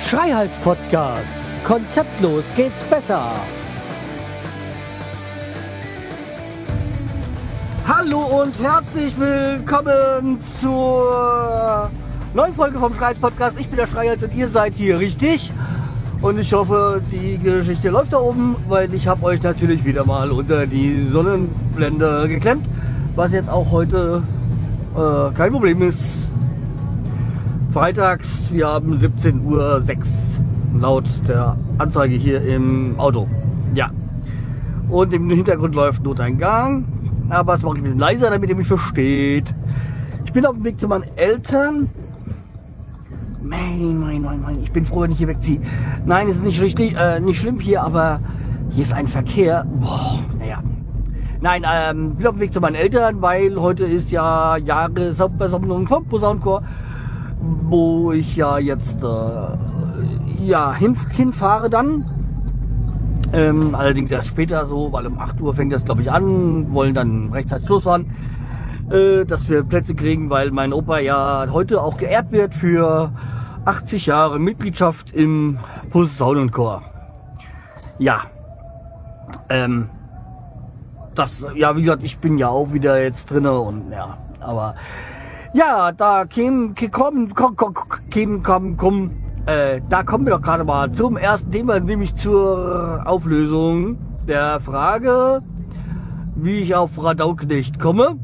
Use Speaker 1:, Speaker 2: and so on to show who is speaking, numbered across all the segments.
Speaker 1: Schreihals Podcast. Konzeptlos geht's besser. Hallo und herzlich willkommen zur neuen Folge vom Schreihals Podcast. Ich bin der Schreihals und ihr seid hier richtig. Und ich hoffe, die Geschichte läuft da oben, weil ich habe euch natürlich wieder mal unter die Sonnenblende geklemmt, was jetzt auch heute äh, kein Problem ist. Freitags, wir haben 17.06 Uhr laut der Anzeige hier im Auto. Ja. Und im Hintergrund läuft Noteingang, aber das mache ich ein bisschen leiser, damit ihr mich versteht. Ich bin auf dem Weg zu meinen Eltern. Mein, mein, mein, mein. Ich bin froh, wenn ich hier wegziehe. Nein, es ist nicht richtig, äh, nicht schlimm hier, aber hier ist ein Verkehr. Boah, naja. Nein, ähm, bin auf dem Weg zu meinen Eltern, weil heute ist ja Jahreshauptversammlung vom Posaunenchor wo ich ja jetzt äh, ja, hin, hinfahre dann. Ähm, allerdings erst später so, weil um 8 Uhr fängt das glaube ich an, wollen dann rechtzeitig losfahren, äh, dass wir Plätze kriegen, weil mein Opa ja heute auch geehrt wird für 80 Jahre Mitgliedschaft im Posaunenchor. Ja. Ähm, das, ja, wie gesagt, ich bin ja auch wieder jetzt drinne und ja, aber ja, da kämen, kommen, kommen, kommen, kommen, kommen, äh, da kommen wir doch gerade mal zum ersten Thema, nämlich zur Auflösung der Frage, wie ich auf Radauknecht komme.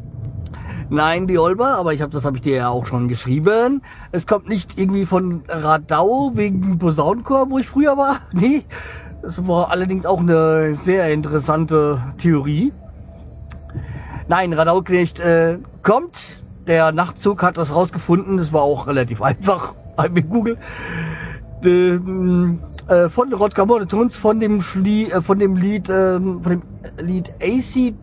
Speaker 1: Nein, die Olber, aber ich habe das habe ich dir ja auch schon geschrieben. Es kommt nicht irgendwie von Radau wegen Posaunenchor, wo ich früher war. Nee, das war allerdings auch eine sehr interessante Theorie. Nein, Radauknecht äh, kommt der Nachtzug hat das rausgefunden. Das war auch relativ einfach mit Google. Ähm, äh, von Rodger Monotons, von dem Schlie, äh, von dem Lied, äh, von dem Lied AC,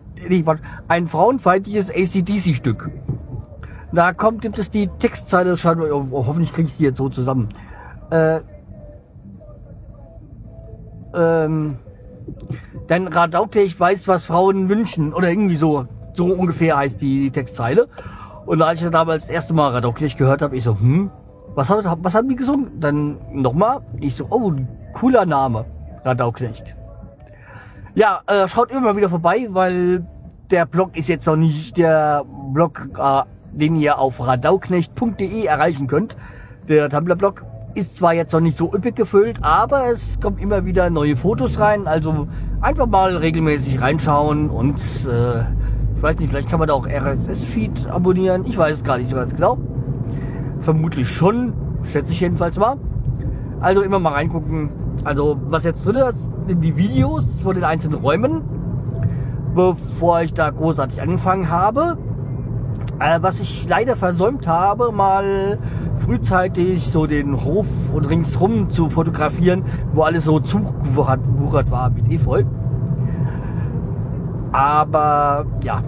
Speaker 1: warte, ein frauenfeindliches ACDC-Stück. Da kommt, gibt es die Textzeile, scheinbar, oh, oh, hoffentlich kriege ich die jetzt so zusammen. Äh, ähm, denn Radauke, ich weiß, was Frauen wünschen, oder irgendwie so, so ungefähr heißt die, die Textzeile. Und als ich damals das erste Mal Radokirch gehört habe, ich so, hm, was, hat, was haben die gesungen? Dann nochmal, ich so, oh, cooler Name, Radauknecht. Ja, äh, schaut immer mal wieder vorbei, weil der Blog ist jetzt noch nicht der Blog, äh, den ihr auf radauknecht.de erreichen könnt. Der Tumblr-Blog ist zwar jetzt noch nicht so üppig gefüllt, aber es kommt immer wieder neue Fotos rein. Also einfach mal regelmäßig reinschauen und äh, ich weiß nicht, vielleicht kann man da auch RSS-Feed abonnieren. Ich weiß es gar nicht so ganz genau. Vermutlich schon, schätze ich jedenfalls mal. Also immer mal reingucken. Also was jetzt drin ist, sind die Videos von den einzelnen Räumen, bevor ich da großartig angefangen habe. Äh, was ich leider versäumt habe, mal frühzeitig so den Hof und ringsrum zu fotografieren, wo alles so zugewuchert war mit Efeu. Aber ja,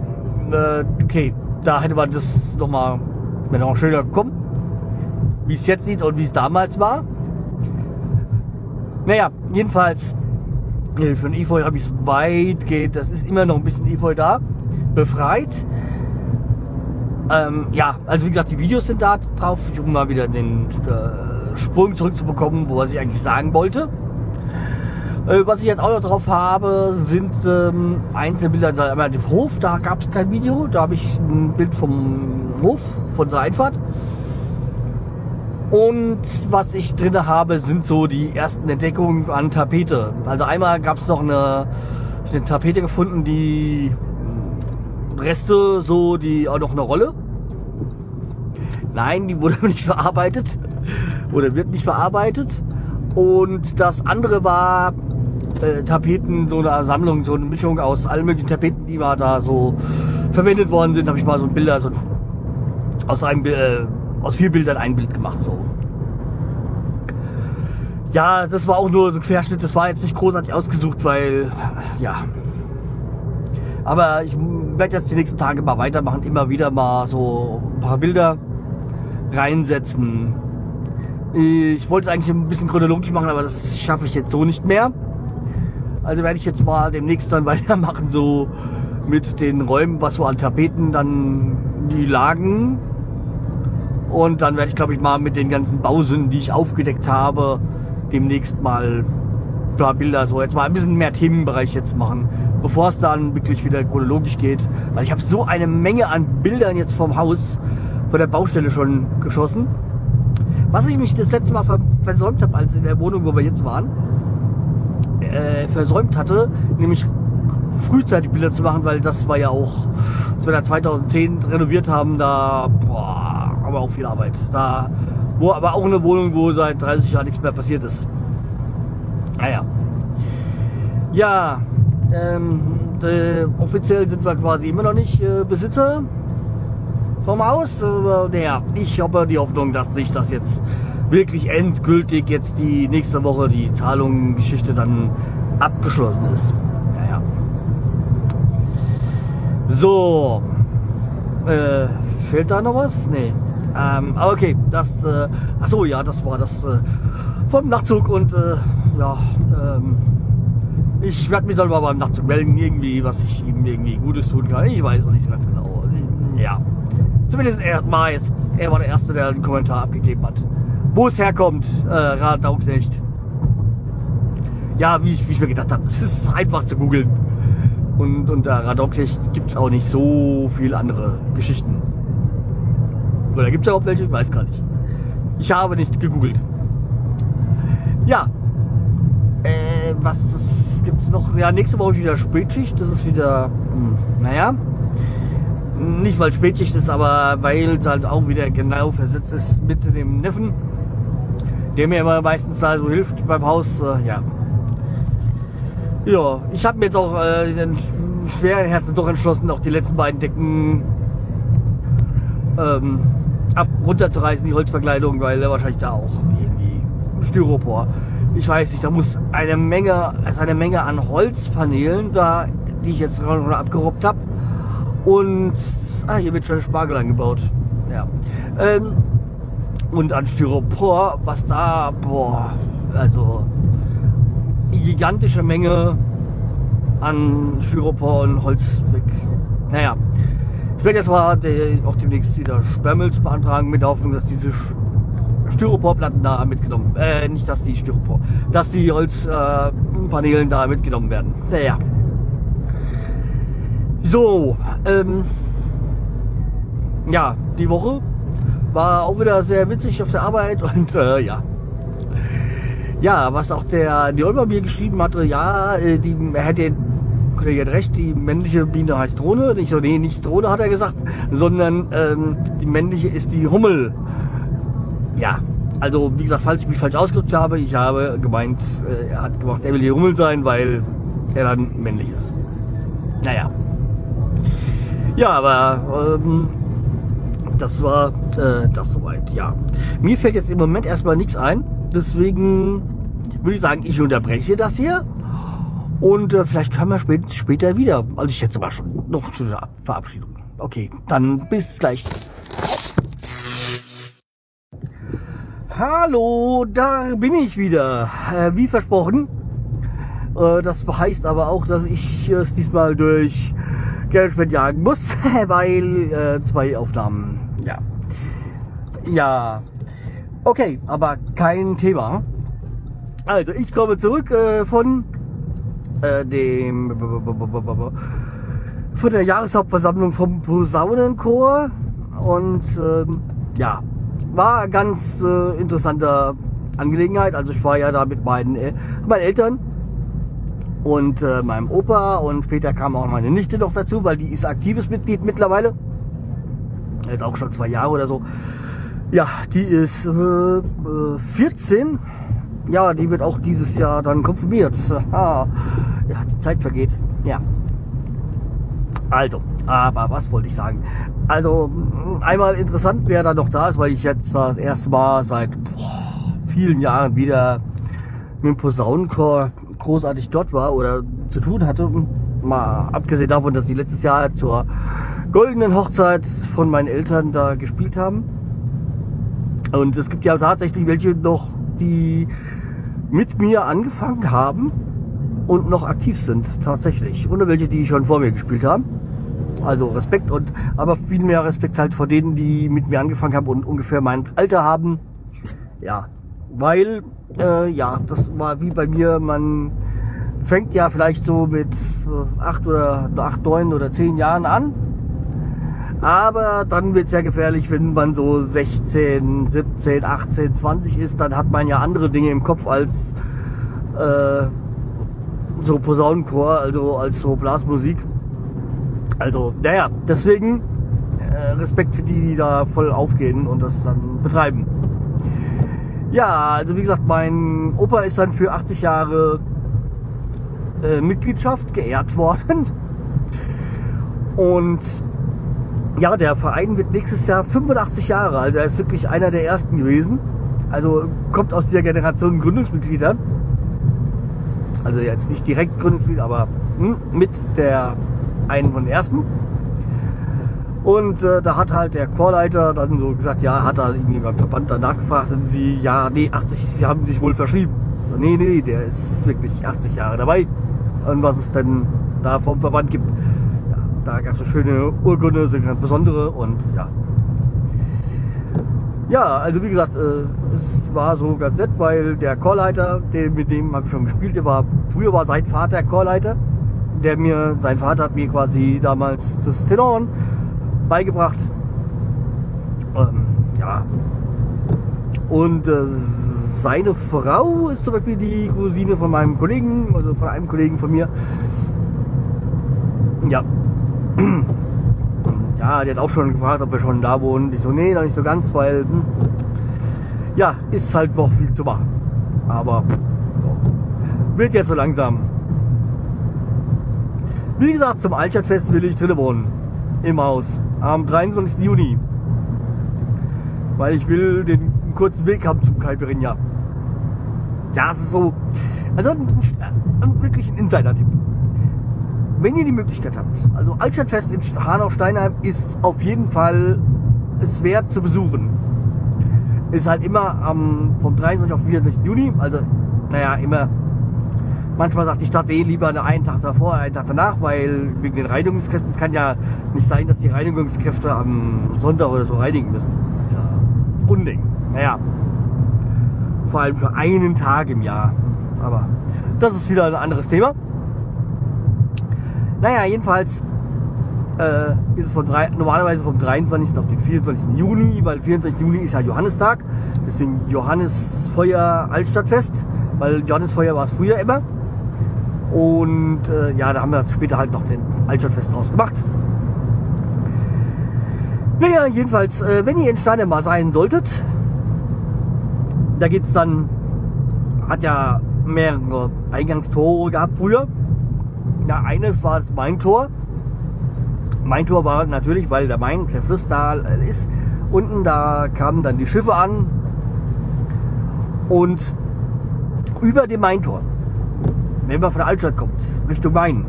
Speaker 1: äh, okay, da hätte man das nochmal, noch schöner gekommen, wie es jetzt sieht und wie es damals war. Naja, jedenfalls, für ein Efeu habe ich es weit geht, das ist immer noch ein bisschen Efeu da, befreit. Ähm, ja, also wie gesagt, die Videos sind da drauf, um mal wieder den äh, Sprung zurückzubekommen, wo was ich eigentlich sagen wollte. Äh, was ich jetzt auch noch drauf habe, sind ähm, Einzelbilder. Da einmal den Hof, da gab es kein Video. Da habe ich ein Bild vom Hof, von der Einfahrt. Und was ich drin habe, sind so die ersten Entdeckungen an Tapete. Also einmal gab es noch eine, eine Tapete gefunden, die Reste, so die auch noch eine Rolle. Nein, die wurde nicht verarbeitet oder wird nicht verarbeitet. Und das andere war äh, Tapeten, so eine Sammlung, so eine Mischung aus allen möglichen Tapeten, die mal da so verwendet worden sind, habe ich mal so ein Bilder, so aus einem äh, aus vier Bildern ein Bild gemacht. So. Ja, das war auch nur so ein Querschnitt, das war jetzt nicht großartig ausgesucht, weil ja. Aber ich werde jetzt die nächsten Tage mal weitermachen, immer wieder mal so ein paar Bilder reinsetzen. Ich wollte es eigentlich ein bisschen chronologisch machen, aber das schaffe ich jetzt so nicht mehr. Also werde ich jetzt mal demnächst dann weitermachen, so mit den Räumen, was so an Tapeten dann die lagen. Und dann werde ich, glaube ich, mal mit den ganzen Bausünden, die ich aufgedeckt habe, demnächst mal ein paar Bilder, so jetzt mal ein bisschen mehr Themenbereich jetzt machen, bevor es dann wirklich wieder chronologisch geht. Weil ich habe so eine Menge an Bildern jetzt vom Haus, von der Baustelle schon geschossen. Was ich mich das letzte Mal versäumt habe, als in der Wohnung, wo wir jetzt waren, äh, versäumt hatte, nämlich frühzeitig Bilder zu machen, weil das war ja auch, als wir da 2010 renoviert haben, da boah, aber auch viel Arbeit. Da, wo aber auch eine Wohnung, wo seit 30 Jahren nichts mehr passiert ist. Naja. Ja, ähm, äh, offiziell sind wir quasi immer noch nicht äh, Besitzer vom Haus. Äh, naja, ich habe die Hoffnung, dass sich das jetzt wirklich endgültig jetzt die nächste Woche die Zahlungsgeschichte dann abgeschlossen ist. Naja. So. Äh, fehlt da noch was? Nee. Ähm, aber okay, das, äh, ach so, ja, das war das äh, vom Nachtzug und äh, ja, ähm, ich werde mich dann mal beim Nachtzug melden, irgendwie, was ich ihm irgendwie Gutes tun kann. Ich weiß noch nicht ganz genau. Ja. Zumindest er, mal jetzt, er war der Erste, der einen Kommentar abgegeben hat wo es herkommt, äh, Radauknecht. Ja, wie ich, wie ich mir gedacht habe, es ist einfach zu googeln. Und unter Radauknecht gibt es auch nicht so viele andere Geschichten. Oder gibt es auch welche? Ich weiß gar nicht. Ich habe nicht gegoogelt. Ja. Äh, was gibt es noch? Ja, nächste Woche wieder Spätschicht. Das ist wieder, hm, naja, nicht weil Spätschicht ist, aber weil es halt auch wieder genau versetzt ist mit dem Neffen der mir immer meistens da so hilft beim Haus. Äh, ja. Ja, ich habe mir jetzt auch äh, den schweren Herzen doch entschlossen, auch die letzten beiden Decken ähm, ab runterzureißen, die Holzverkleidung, weil er wahrscheinlich da auch irgendwie Styropor. Ich weiß nicht, da muss eine Menge, also eine Menge an Holzpaneelen da, die ich jetzt gerade abgerobbt habe. Und ah, hier wird schon Spargel angebaut. Ja. Ähm, und an Styropor, was da, boah, also gigantische Menge an Styropor und Holz weg. Naja, ich werde jetzt mal auch demnächst wieder Sperrmills beantragen mit der Hoffnung, dass diese Styroporplatten da mitgenommen, äh, nicht dass die Styropor, dass die Holzpaneelen äh, da mitgenommen werden. Naja. So, ähm, ja, die Woche war auch wieder sehr witzig auf der Arbeit und äh, ja. Ja, was auch der Neol mir geschrieben hatte, ja, äh, die, er hätte Kollege hat recht, die männliche Biene heißt Drohne. Nicht so, nee, nicht Drohne hat er gesagt, sondern ähm, die männliche ist die Hummel. Ja, also wie gesagt, falls ich mich falsch ausgedrückt habe, ich habe gemeint, äh, er hat gemacht, er will die Hummel sein, weil er dann männlich ist. Naja. Ja, aber ähm, das war äh, das soweit, ja. Mir fällt jetzt im Moment erstmal nichts ein. Deswegen würde ich sagen, ich unterbreche das hier. Und äh, vielleicht hören wir spät, später wieder. Also ich schätze mal schon noch zu der Verabschiedung. Okay, dann bis gleich. Hallo, da bin ich wieder. Äh, wie versprochen. Äh, das heißt aber auch, dass ich es diesmal durch Geldspend jagen muss, weil äh, zwei Aufnahmen ja. Ja. Okay, aber kein Thema. Also, ich komme zurück äh, von äh, dem von der Jahreshauptversammlung vom Posaunenchor und ähm, ja, war ganz äh, interessante Angelegenheit. Also ich war ja da mit meinen, äh, meinen Eltern und äh, meinem Opa und später kam auch meine Nichte noch dazu, weil die ist aktives Mitglied mittlerweile jetzt auch schon zwei Jahre oder so. Ja, die ist äh, 14. Ja, die wird auch dieses Jahr dann konfirmiert. ja, die Zeit vergeht. Ja. Also, aber was wollte ich sagen? Also, einmal interessant, wer da noch da ist, weil ich jetzt das erste Mal seit boah, vielen Jahren wieder mit dem Posaunenchor großartig dort war oder zu tun hatte. Mal abgesehen davon, dass sie letztes Jahr zur goldenen Hochzeit von meinen Eltern da gespielt haben. Und es gibt ja tatsächlich welche noch, die mit mir angefangen haben. und noch aktiv sind, tatsächlich. Und welche, die schon vor mir gespielt haben. Also Respekt und aber viel mehr Respekt halt vor denen, die mit mir angefangen haben und ungefähr mein Alter haben. Ja, weil äh, ja, das war wie bei mir, man fängt ja vielleicht so mit äh, acht oder acht, neun oder zehn Jahren an. Aber dann wird es ja gefährlich, wenn man so 16, 17, 18, 20 ist, dann hat man ja andere Dinge im Kopf als äh, so Posaunenchor, also als so Blasmusik. Also, naja, deswegen äh, Respekt für die, die da voll aufgehen und das dann betreiben. Ja, also wie gesagt, mein Opa ist dann für 80 Jahre äh, Mitgliedschaft geehrt worden. Und ja, der Verein wird nächstes Jahr 85 Jahre. Also er ist wirklich einer der ersten gewesen. Also kommt aus dieser Generation Gründungsmitgliedern. Also jetzt nicht direkt Gründungsmitglied, aber hm, mit der einen von den ersten. Und äh, da hat halt der Chorleiter dann so gesagt, ja, hat er irgendwie beim Verband danach gefragt und sie, ja, nee, 80, sie haben sich wohl verschrieben. So, nee, nee, der ist wirklich 80 Jahre dabei. Und was es denn da vom Verband gibt, da gab es eine schöne Urkunde, so ganz besondere und ja. Ja, also wie gesagt, äh, es war so ganz nett, weil der Chorleiter, den, mit dem habe ich schon gespielt, der war, früher war sein Vater Chorleiter, der mir, sein Vater hat mir quasi damals das Tenoren beigebracht. Ähm, ja. Und äh, seine Frau ist zum Beispiel die Cousine von meinem Kollegen, also von einem Kollegen von mir. Ja. Ja, die hat auch schon gefragt, ob wir schon da wohnen. Ich so, nee, noch nicht so ganz, weil, hm, ja, ist halt noch viel zu machen. Aber pff, wird jetzt so langsam. Wie gesagt, zum Altstadtfest will ich drinnen wohnen. Im Haus am 23. Juni. Weil ich will den kurzen Weg haben zum Caipirinha. Ja, es ist so. Also ein, ein, wirklich ein Insider-Tipp. Wenn ihr die Möglichkeit habt, also Altstadtfest in Hanau-Steinheim ist auf jeden Fall es wert zu besuchen. Ist halt immer am, vom 23. auf 24. Juni, also naja, immer Manchmal sagt die Stadt eh lieber einen Tag davor, einen Tag danach, weil wegen den Reinigungskräften, es kann ja nicht sein, dass die Reinigungskräfte am Sonntag oder so reinigen müssen. Das ist ja Unding. Naja, vor allem für einen Tag im Jahr. Aber das ist wieder ein anderes Thema. Naja, jedenfalls äh, ist es von drei, normalerweise vom 23. auf den 24. Juni, weil 24. Juni ist ja Johannistag. Deswegen Johannesfeuer Altstadtfest, weil Johannesfeuer war es früher immer. Und äh, ja, da haben wir später halt noch den Altstadtfest draus gemacht. Naja, jedenfalls, äh, wenn ihr in Steine mal sein solltet, da geht's dann, hat ja mehrere Eingangstore gehabt früher. Ja, eines war das Main-Tor. Mein Tor war natürlich, weil der Main, der Fluss da ist. Unten da kamen dann die Schiffe an. Und über dem Main-Tor wenn man von der Altstadt kommt, Richtung Main,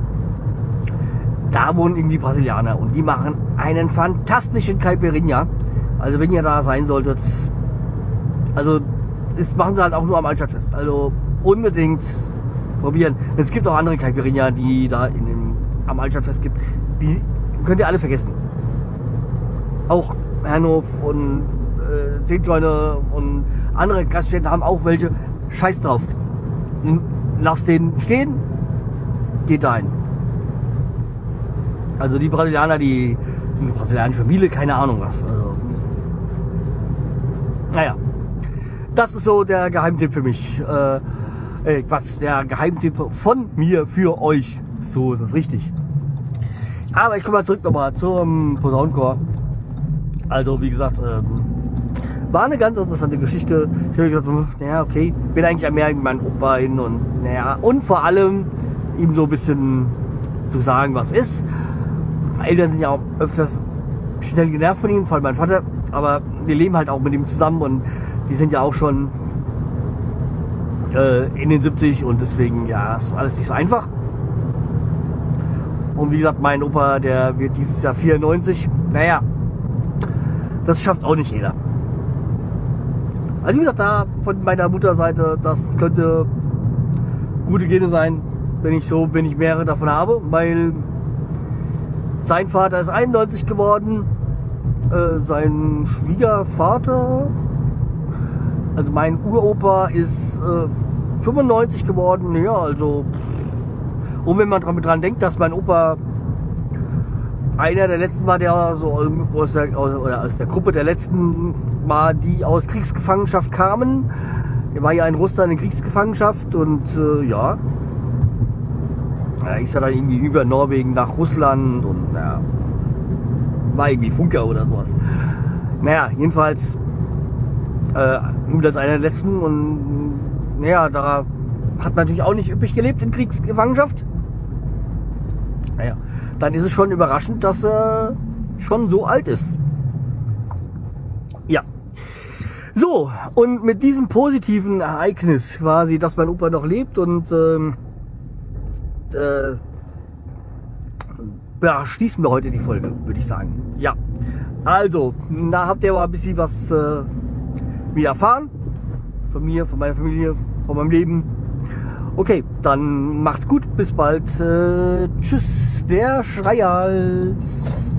Speaker 1: da wohnen irgendwie Brasilianer und die machen einen fantastischen Caipirinha. Also wenn ihr da sein solltet, also das machen sie halt auch nur am Altstadtfest. Also unbedingt probieren. Es gibt auch andere Caipirinha, die da in dem, am Altstadtfest gibt. Die könnt ihr alle vergessen. Auch Herrenhof und äh, Zehnscheune und andere Gaststätten haben auch welche. Scheiß drauf lass den stehen, geht ein. Also die Brasilianer, die, die brasilianische Familie, keine Ahnung was. Also, naja, das ist so der Geheimtipp für mich. Äh, äh, was der Geheimtipp von mir für euch. So ist es richtig. Aber ich komme mal zurück nochmal zum Posaunenchor. Also wie gesagt, ähm, war eine ganz interessante Geschichte. Ich habe gesagt, naja, okay, bin eigentlich mehr mit meinem Opa hin und naja, und vor allem ihm so ein bisschen zu sagen, was ist. Eltern sind ja auch öfters schnell genervt von ihm, vor allem mein Vater, aber wir leben halt auch mit ihm zusammen und die sind ja auch schon äh, in den 70 und deswegen, ja, ist alles nicht so einfach. Und wie gesagt, mein Opa, der wird dieses Jahr 94. Naja, das schafft auch nicht jeder. Also wie gesagt, da von meiner Mutterseite, das könnte gute Gene sein. wenn ich so, wenn ich mehrere davon habe, weil sein Vater ist 91 geworden, äh, sein Schwiegervater, also mein Uropa ist äh, 95 geworden, ja, also und wenn man dran denkt, dass mein Opa einer der letzten war, der so aus der, aus der Gruppe der letzten war, die aus Kriegsgefangenschaft kamen. Der war ja in Russland in Kriegsgefangenschaft und äh, ja, ist ja dann irgendwie über Norwegen nach Russland und ja, war irgendwie Funker oder sowas. Naja, jedenfalls äh, als einer der letzten und naja, da hat man natürlich auch nicht üppig gelebt in Kriegsgefangenschaft. Naja, dann ist es schon überraschend, dass er schon so alt ist. Ja. So, und mit diesem positiven Ereignis quasi, dass mein Opa noch lebt und ähm, äh, ja, schließen wir heute die Folge, würde ich sagen. Ja. Also, da habt ihr aber ein bisschen was äh, wieder erfahren. Von mir, von meiner Familie, von meinem Leben. Okay, dann macht's gut. Bis bald. Äh, tschüss, der Schreihals.